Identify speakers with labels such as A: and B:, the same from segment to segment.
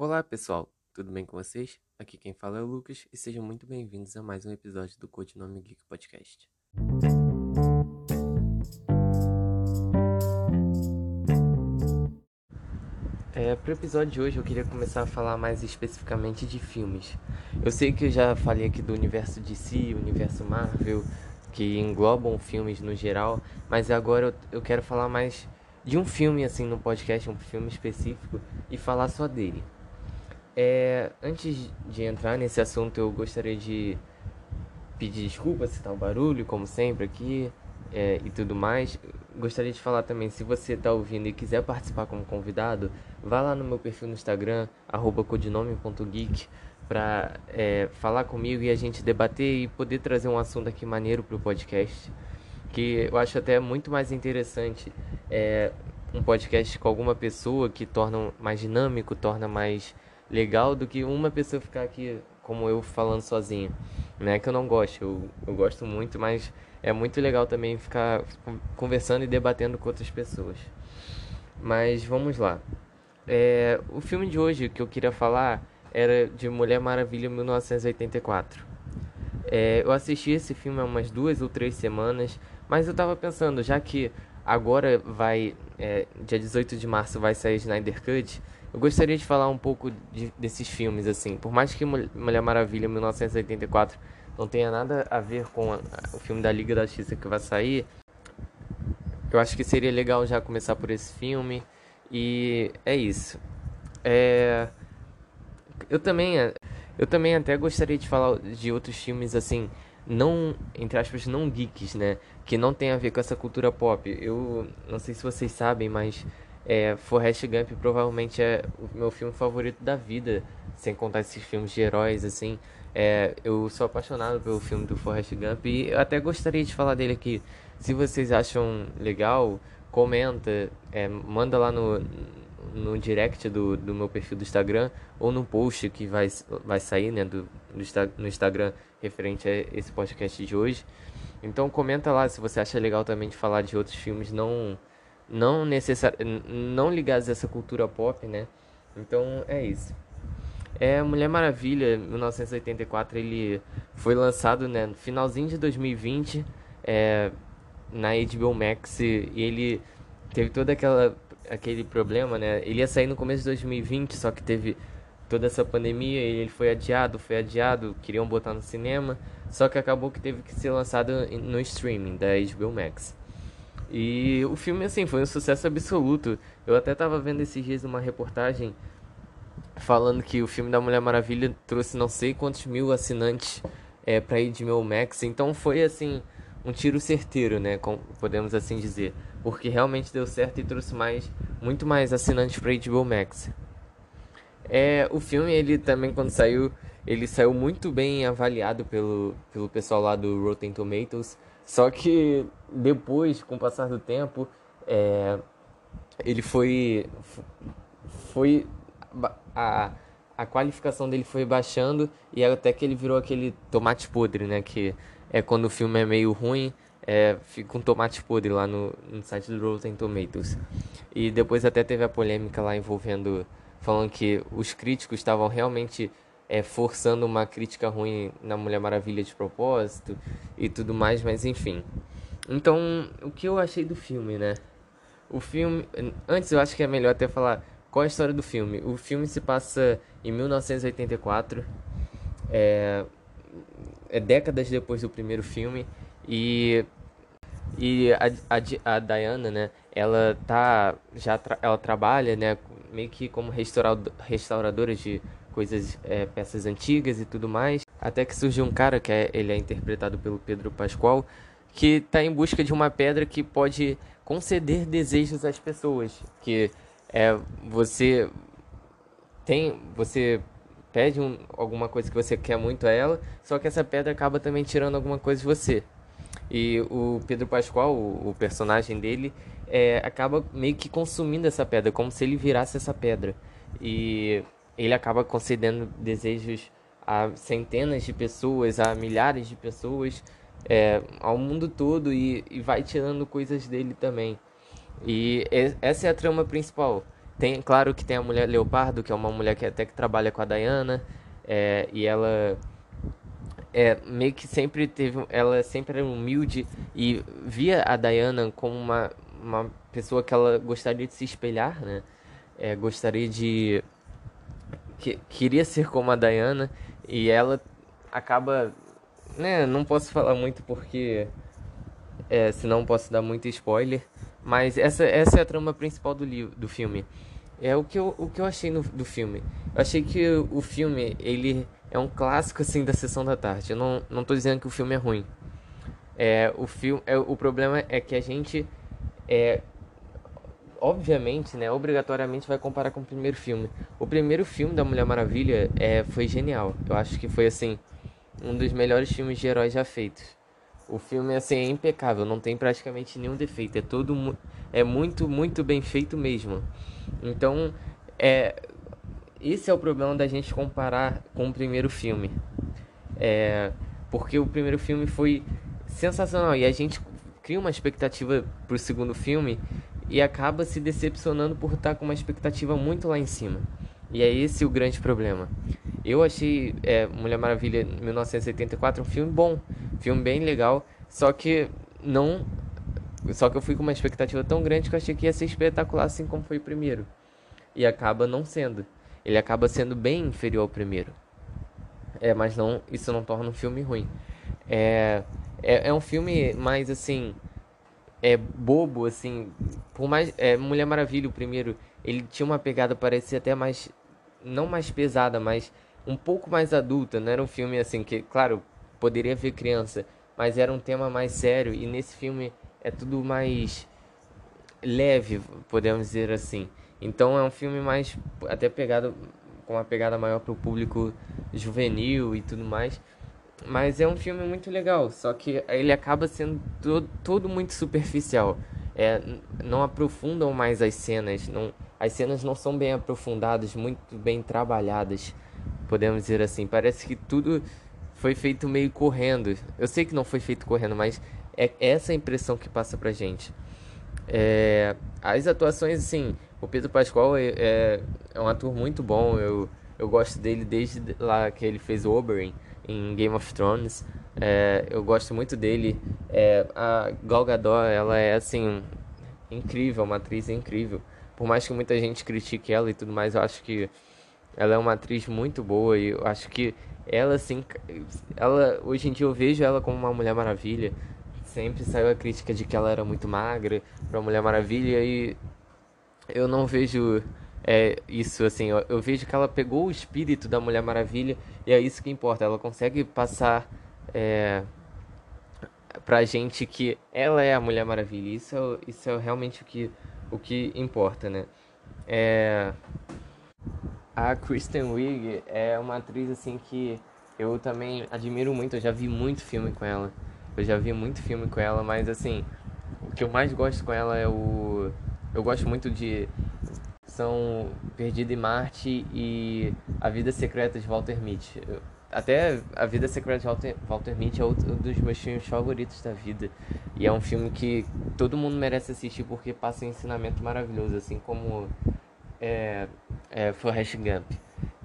A: Olá pessoal, tudo bem com vocês? Aqui quem fala é o Lucas e sejam muito bem-vindos a mais um episódio do Codinome Geek Podcast. É, para o episódio de hoje eu queria começar a falar mais especificamente de filmes. Eu sei que eu já falei aqui do universo DC, universo Marvel, que englobam filmes no geral, mas agora eu, eu quero falar mais de um filme assim no podcast, um filme específico e falar só dele. É, antes de entrar nesse assunto, eu gostaria de pedir desculpas se tá um barulho, como sempre aqui é, e tudo mais. Gostaria de falar também, se você está ouvindo e quiser participar como convidado, vá lá no meu perfil no Instagram, codinome.geek, para é, falar comigo e a gente debater e poder trazer um assunto aqui maneiro para o podcast. Que eu acho até muito mais interessante é, um podcast com alguma pessoa que torna mais dinâmico, torna mais legal do que uma pessoa ficar aqui como eu falando sozinho. Não é que eu não gosto, eu, eu gosto muito, mas é muito legal também ficar conversando e debatendo com outras pessoas. Mas vamos lá. É, o filme de hoje que eu queria falar era de Mulher Maravilha 1984. É, eu assisti esse filme há umas duas ou três semanas, mas eu tava pensando, já que agora vai, é, dia 18 de março vai sair Snyder Cut, eu gostaria de falar um pouco de, desses filmes, assim. Por mais que Mulher Maravilha 1984 não tenha nada a ver com a, o filme da Liga da Justiça que vai sair, eu acho que seria legal já começar por esse filme. E é isso. É... Eu também, eu também até gostaria de falar de outros filmes assim, não, entre aspas, não geeks, né? Que não tem a ver com essa cultura pop. Eu não sei se vocês sabem, mas é, Forrest Gump provavelmente é o meu filme favorito da vida, sem contar esses filmes de heróis, assim. É, eu sou apaixonado pelo filme do Forrest Gump e eu até gostaria de falar dele aqui. Se vocês acham legal, comenta, é, manda lá no, no direct do, do meu perfil do Instagram ou no post que vai, vai sair né, do, do, no Instagram referente a esse podcast de hoje. Então comenta lá se você acha legal também de falar de outros filmes não não necessar não ligados a essa cultura pop, né? Então é isso. É Mulher Maravilha 1984, ele foi lançado, né, no finalzinho de 2020, é, na HBO Max e ele teve todo aquela aquele problema, né? Ele ia sair no começo de 2020, só que teve toda essa pandemia ele foi adiado, foi adiado, queriam botar no cinema, só que acabou que teve que ser lançado no streaming da HBO Max. E o filme, assim, foi um sucesso absoluto. Eu até tava vendo esses dias uma reportagem falando que o filme da Mulher Maravilha trouxe não sei quantos mil assinantes é, pra HBO Max. Então foi, assim, um tiro certeiro, né? Podemos assim dizer. Porque realmente deu certo e trouxe mais, muito mais assinantes pra HBO Max. É, o filme, ele também, quando saiu, ele saiu muito bem avaliado pelo, pelo pessoal lá do Rotten Tomatoes. Só que depois, com o passar do tempo, é, ele foi. Foi. A, a qualificação dele foi baixando e até que ele virou aquele tomate podre, né? Que é quando o filme é meio ruim, é, fica um tomate podre lá no, no site do Rotten Tomatoes. E depois até teve a polêmica lá envolvendo. falando que os críticos estavam realmente é, forçando uma crítica ruim na Mulher Maravilha de propósito e tudo mais, mas enfim. Então, o que eu achei do filme, né? O filme. Antes eu acho que é melhor até falar qual é a história do filme. O filme se passa em 1984, é, é décadas depois do primeiro filme, e. E a, a, a Diana, né? Ela tá. Já tra, ela trabalha, né? Meio que como restauradora de coisas, é, peças antigas e tudo mais. Até que surge um cara, que é, ele é interpretado pelo Pedro Pascoal, que está em busca de uma pedra que pode conceder desejos às pessoas. Que é você tem, você pede um, alguma coisa que você quer muito a ela, só que essa pedra acaba também tirando alguma coisa de você. E o Pedro Pascoal, o, o personagem dele, é, acaba meio que consumindo essa pedra, como se ele virasse essa pedra. E ele acaba concedendo desejos a centenas de pessoas, a milhares de pessoas, é, ao mundo todo e, e vai tirando coisas dele também. E essa é a trama principal. tem, claro que tem a mulher Leopardo, que é uma mulher que até que trabalha com a Diana, é, e ela é, meio que sempre teve, ela sempre era humilde e via a Diana como uma, uma pessoa que ela gostaria de se espelhar, né? É, gostaria de que, queria ser como a Diana e ela acaba, né? Não posso falar muito porque é, senão posso dar muito spoiler, mas essa, essa é a trama principal do livro, do filme. É o que eu, o que eu achei no, do filme. Eu achei que o, filme ele é um clássico assim da sessão da tarde. Eu não, não tô dizendo que o filme é ruim. É, o filme, é, o problema é que a gente é obviamente, né, obrigatoriamente vai comparar com o primeiro filme. O primeiro filme da Mulher Maravilha é foi genial. Eu acho que foi assim um dos melhores filmes de heróis já feitos. O filme assim é impecável, não tem praticamente nenhum defeito, é todo é muito muito bem feito mesmo. Então, é esse é o problema da gente comparar com o primeiro filme. É, porque o primeiro filme foi sensacional e a gente cria uma expectativa pro segundo filme e acaba se decepcionando por estar com uma expectativa muito lá em cima. E é esse o grande problema. Eu achei é, Mulher Maravilha 1984 um filme bom, filme bem legal, só que não. Só que eu fui com uma expectativa tão grande que eu achei que ia ser espetacular assim como foi o primeiro. E acaba não sendo ele acaba sendo bem inferior ao primeiro. É, mas não, isso não torna um filme ruim. É, é, é um filme mais assim, é bobo assim. Por mais é, Mulher Maravilha o primeiro, ele tinha uma pegada parecia até mais não mais pesada, mas um pouco mais adulta. Não era um filme assim que, claro, poderia ver criança, mas era um tema mais sério e nesse filme é tudo mais leve, podemos dizer assim. Então é um filme mais até pegado com uma pegada maior para o público juvenil e tudo mais. Mas é um filme muito legal, só que ele acaba sendo todo, muito superficial. É, não aprofundam mais as cenas, não, as cenas não são bem aprofundadas, muito bem trabalhadas, podemos dizer assim. Parece que tudo foi feito meio correndo. Eu sei que não foi feito correndo, mas é essa a impressão que passa pra gente. É, as atuações, assim, o Pedro Pascoal é, é, é, um ator muito bom. Eu, eu gosto dele desde lá que ele fez Oberyn em Game of Thrones. É, eu gosto muito dele. É, a Gal Gadot, ela é assim incrível, uma atriz incrível. Por mais que muita gente critique ela e tudo mais, eu acho que ela é uma atriz muito boa e eu acho que ela assim, ela hoje em dia eu vejo ela como uma Mulher Maravilha. Sempre saiu a crítica de que ela era muito magra para Mulher Maravilha e eu não vejo é, isso assim. Eu, eu, vejo que ela pegou o espírito da Mulher Maravilha e é isso que importa. Ela consegue passar é, pra gente que ela é a Mulher Maravilha. Isso é, isso é realmente o que, o que importa, né? É, a Kristen Wiig é uma atriz assim que eu também admiro muito. Eu já vi muito filme com ela. Eu já vi muito filme com ela, mas assim, o que eu mais gosto com ela é o eu gosto muito de são Perdido em Marte e A Vida Secreta de Walter Mitty. Até A Vida Secreta de Walter, Walter Mitty é um dos meus filmes favoritos da vida. E é um filme que todo mundo merece assistir porque passa um ensinamento maravilhoso, assim como é, é Forrest Gump.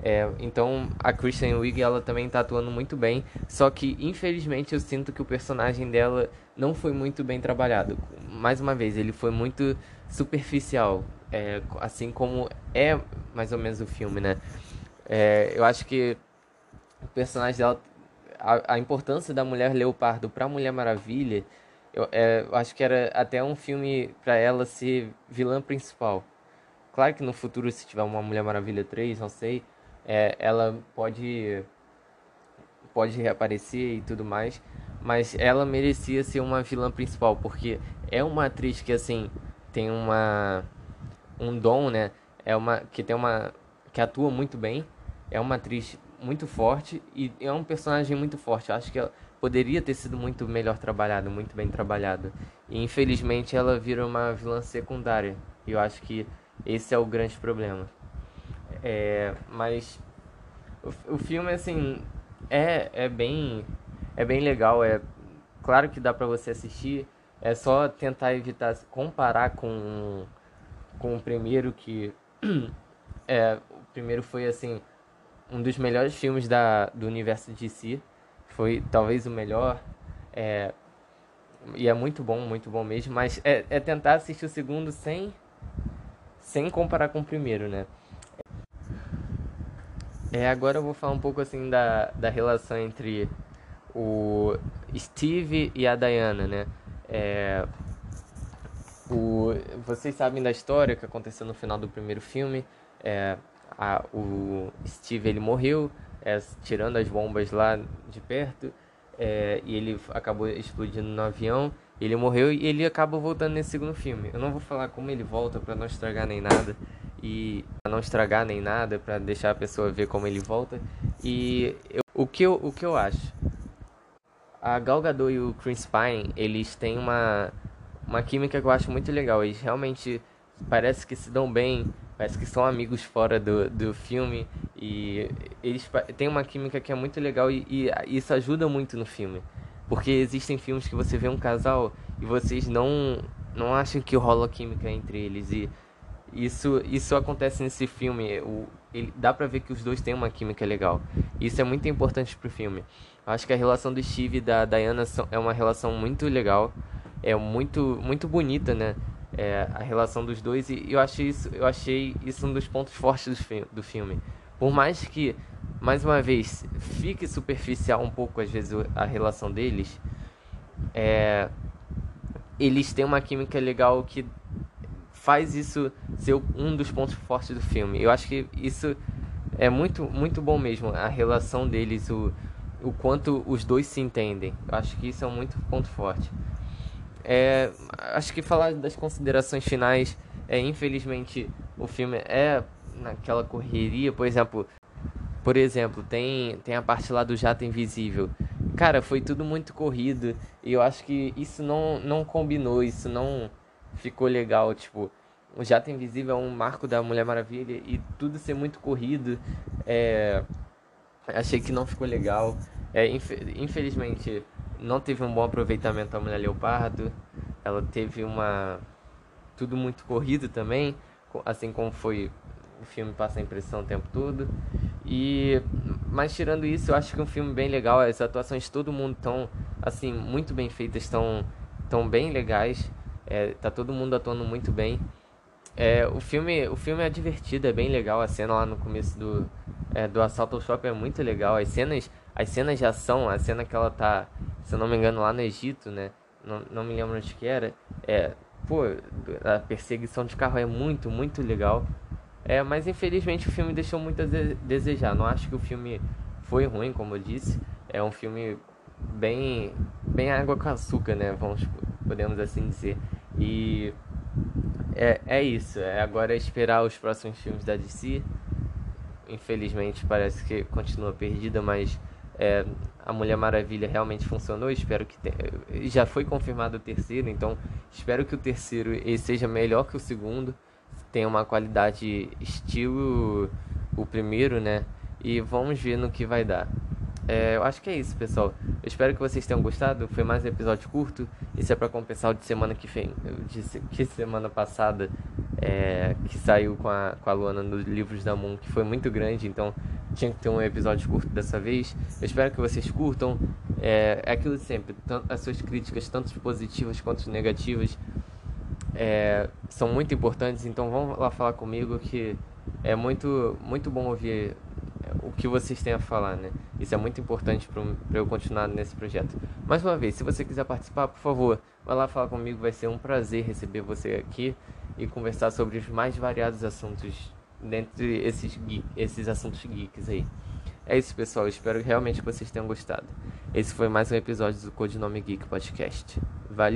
A: É, então a Kristen Wiig ela também está atuando muito bem, só que infelizmente eu sinto que o personagem dela não foi muito bem trabalhado. Mais uma vez, ele foi muito superficial, é, assim como é mais ou menos o filme, né? É, eu acho que o personagem dela, a, a importância da mulher leopardo para a Mulher Maravilha, eu, é, eu, acho que era até um filme para ela ser vilã principal. Claro que no futuro, se tiver uma Mulher Maravilha 3, não sei, é, ela pode pode reaparecer e tudo mais, mas ela merecia ser uma vilã principal porque é uma atriz que assim tem uma um dom, né? É uma que tem uma que atua muito bem, é uma atriz muito forte e é um personagem muito forte. Eu acho que ela poderia ter sido muito melhor trabalhado, muito bem trabalhado. E infelizmente ela vira uma vilã secundária. E eu acho que esse é o grande problema. É, mas o, o filme assim é, é bem é bem legal, é claro que dá para você assistir é só tentar evitar comparar com, com o primeiro que É, o primeiro foi assim um dos melhores filmes da, do universo DC. Foi talvez o melhor. É, e é muito bom, muito bom mesmo. Mas é, é tentar assistir o segundo sem, sem comparar com o primeiro, né? É, agora eu vou falar um pouco assim da, da relação entre o Steve e a Diana, né? É, vocês sabem da história que aconteceu no final do primeiro filme. É, a, o Steve ele morreu, é, tirando as bombas lá de perto, é, e ele acabou explodindo no avião. Ele morreu e ele acaba voltando nesse segundo filme. Eu não vou falar como ele volta para não estragar nem nada e pra não estragar nem nada, para deixar a pessoa ver como ele volta. E eu, o que eu, o que eu acho? A Gal Gadot e o Chris Pine, eles têm uma uma química que eu acho muito legal. Eles realmente parece que se dão bem, parece que são amigos fora do, do filme e eles têm uma química que é muito legal e, e isso ajuda muito no filme. Porque existem filmes que você vê um casal e vocês não não acham que rola química entre eles e isso isso acontece nesse filme. O, ele, dá pra ver que os dois têm uma química legal. Isso é muito importante pro filme. Acho que a relação do Steve e da Diana são, é uma relação muito legal é muito muito bonita, né? É, a relação dos dois e eu achei isso eu achei isso um dos pontos fortes do, fi do filme. Por mais que mais uma vez fique superficial um pouco às vezes a relação deles, é, eles têm uma química legal que faz isso ser um dos pontos fortes do filme. Eu acho que isso é muito muito bom mesmo a relação deles, o o quanto os dois se entendem. Eu acho que isso é um muito ponto forte. É, acho que falar das considerações finais é infelizmente o filme é naquela correria, por exemplo, por exemplo, tem tem a parte lá do jato invisível. Cara, foi tudo muito corrido e eu acho que isso não não combinou, isso não ficou legal, tipo, o jato invisível é um marco da Mulher Maravilha e tudo ser muito corrido, é achei que não ficou legal. É, infelizmente não teve um bom aproveitamento da Mulher Leopardo. Ela teve uma. Tudo muito corrido também, assim como foi o filme passa a impressão o tempo todo. E mas tirando isso, eu acho que é um filme bem legal, as atuações de todo mundo estão assim muito bem feitas, estão tão bem legais. É, tá todo mundo atuando muito bem. É, o filme, o filme é divertido, é bem legal. A cena lá no começo do é, do assalto ao shopping é muito legal. As cenas, as cenas de ação, a cena que ela tá se eu não me engano, lá no Egito, né? Não, não me lembro onde que era. É, pô, a perseguição de carro é muito, muito legal. É, mas infelizmente o filme deixou muito a desejar. Não acho que o filme foi ruim, como eu disse. É um filme bem, bem água com açúcar, né? Vamos, podemos assim dizer. E é, é isso. É agora esperar os próximos filmes da DC. Infelizmente parece que continua perdida, mas é, a Mulher Maravilha realmente funcionou. Espero que tenha, já foi confirmado o terceiro, então espero que o terceiro seja melhor que o segundo, tenha uma qualidade estilo o primeiro, né? E vamos ver no que vai dar. É, eu acho que é isso, pessoal. Eu espero que vocês tenham gostado. Foi mais um episódio curto. Isso é para compensar o de semana que vem, de, que semana passada é, que saiu com a, com a Luana nos livros da Moon, que foi muito grande. Então tinha que ter um episódio curto dessa vez. Eu espero que vocês curtam. É, é aquilo sempre, as suas críticas, tanto positivas quanto negativas, é, são muito importantes. Então vão lá falar comigo que é muito, muito bom ouvir o que vocês têm a falar, né? Isso é muito importante para eu continuar nesse projeto. Mais uma vez, se você quiser participar, por favor, vai lá falar comigo. Vai ser um prazer receber você aqui e conversar sobre os mais variados assuntos dentre esses, esses assuntos geeks aí. É isso, pessoal. espero realmente que vocês tenham gostado. Esse foi mais um episódio do Codinome Geek Podcast.